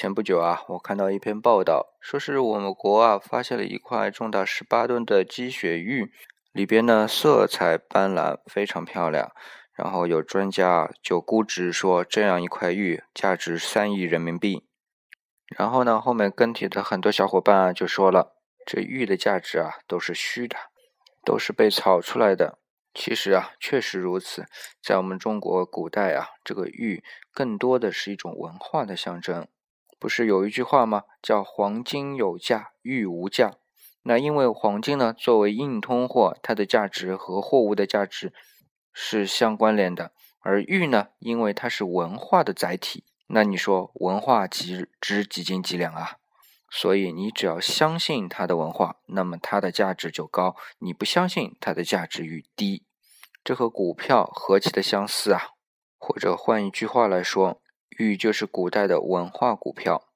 前不久啊，我看到一篇报道，说是我们国啊发现了一块重达十八吨的积雪玉，里边呢色彩斑斓，非常漂亮。然后有专家就估值说，这样一块玉价值三亿人民币。然后呢，后面跟帖的很多小伙伴啊就说了，这玉的价值啊都是虚的，都是被炒出来的。其实啊，确实如此。在我们中国古代啊，这个玉更多的是一种文化的象征。不是有一句话吗？叫“黄金有价，玉无价”。那因为黄金呢，作为硬通货，它的价值和货物的价值是相关联的；而玉呢，因为它是文化的载体，那你说文化值值几斤几两啊？所以你只要相信它的文化，那么它的价值就高；你不相信，它的价值与低。这和股票何其的相似啊！或者换一句话来说。玉就是古代的文化股票。